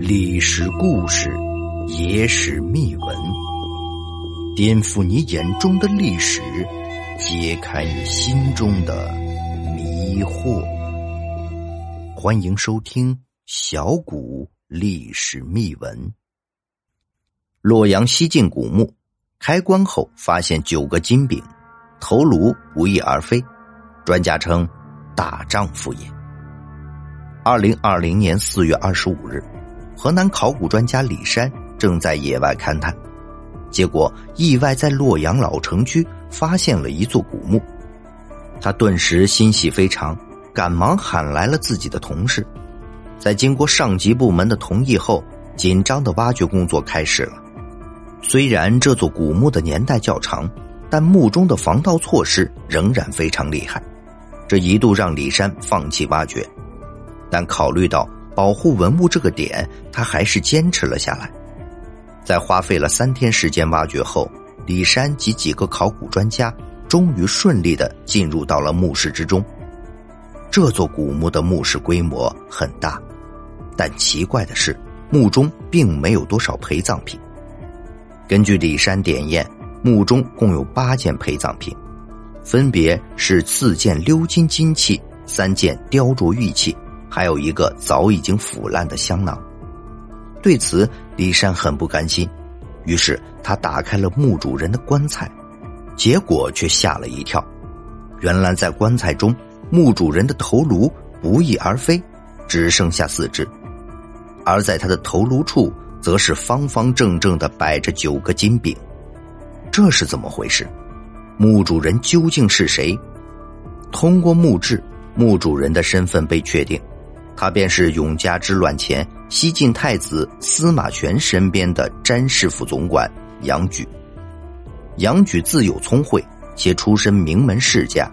历史故事，野史秘闻，颠覆你眼中的历史，揭开你心中的迷惑。欢迎收听《小古历史秘闻》。洛阳西晋古墓开棺后，发现九个金饼，头颅不翼而飞，专家称大丈夫也。二零二零年四月二十五日。河南考古专家李山正在野外勘探，结果意外在洛阳老城区发现了一座古墓。他顿时欣喜非常，赶忙喊来了自己的同事。在经过上级部门的同意后，紧张的挖掘工作开始了。虽然这座古墓的年代较长，但墓中的防盗措施仍然非常厉害，这一度让李山放弃挖掘。但考虑到。保护文物这个点，他还是坚持了下来。在花费了三天时间挖掘后，李山及几个考古专家终于顺利的进入到了墓室之中。这座古墓的墓室规模很大，但奇怪的是，墓中并没有多少陪葬品。根据李山点验，墓中共有八件陪葬品，分别是四件鎏金金器、三件雕琢玉器。还有一个早已经腐烂的香囊，对此李山很不甘心，于是他打开了墓主人的棺材，结果却吓了一跳，原来在棺材中，墓主人的头颅不翼而飞，只剩下四肢，而在他的头颅处，则是方方正正的摆着九个金饼，这是怎么回事？墓主人究竟是谁？通过墓志，墓主人的身份被确定。他便是永嘉之乱前西晋太子司马权身边的詹事府总管杨举。杨举自幼聪慧，且出身名门世家，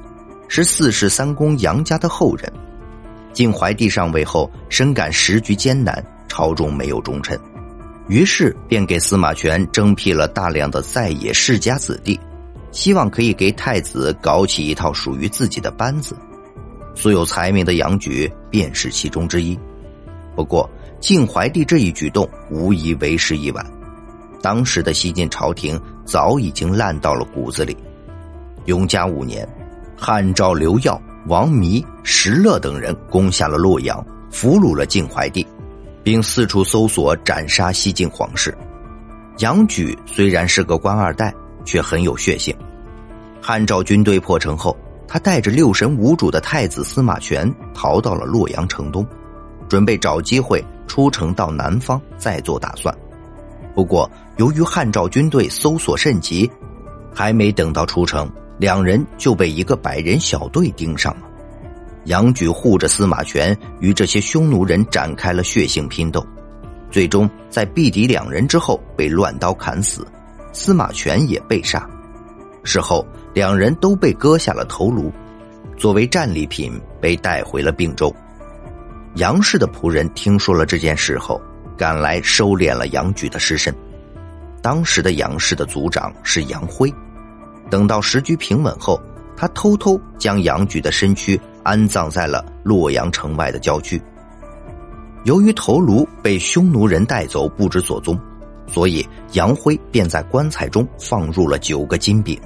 是四世三公杨家的后人。晋怀帝上位后，深感时局艰难，朝中没有忠臣，于是便给司马权征辟了大量的在野世家子弟，希望可以给太子搞起一套属于自己的班子。素有才名的杨举便是其中之一。不过，晋怀帝这一举动无疑为时已晚。当时的西晋朝廷早已经烂到了骨子里。永嘉五年，汉赵刘耀、王弥、石勒等人攻下了洛阳，俘虏了晋怀帝，并四处搜索斩杀西晋皇室。杨举虽然是个官二代，却很有血性。汉赵军队破城后。他带着六神无主的太子司马权逃到了洛阳城东，准备找机会出城到南方再做打算。不过，由于汉赵军队搜索甚急，还没等到出城，两人就被一个百人小队盯上了。杨举护着司马权与这些匈奴人展开了血腥拼斗，最终在毙敌两人之后被乱刀砍死，司马权也被杀。事后。两人都被割下了头颅，作为战利品被带回了并州。杨氏的仆人听说了这件事后，赶来收敛了杨举的尸身。当时的杨氏的族长是杨辉，等到时局平稳后，他偷偷将杨举的身躯安葬在了洛阳城外的郊区。由于头颅被匈奴人带走不知所踪，所以杨辉便在棺材中放入了九个金饼。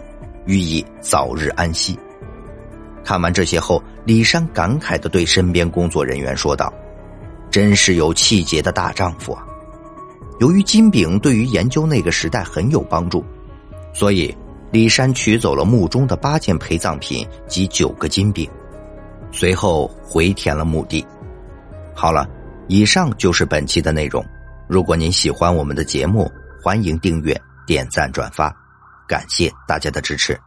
寓意早日安息。看完这些后，李山感慨的对身边工作人员说道：“真是有气节的大丈夫啊！”由于金饼对于研究那个时代很有帮助，所以李山取走了墓中的八件陪葬品及九个金饼，随后回填了墓地。好了，以上就是本期的内容。如果您喜欢我们的节目，欢迎订阅、点赞、转发。感谢大家的支持。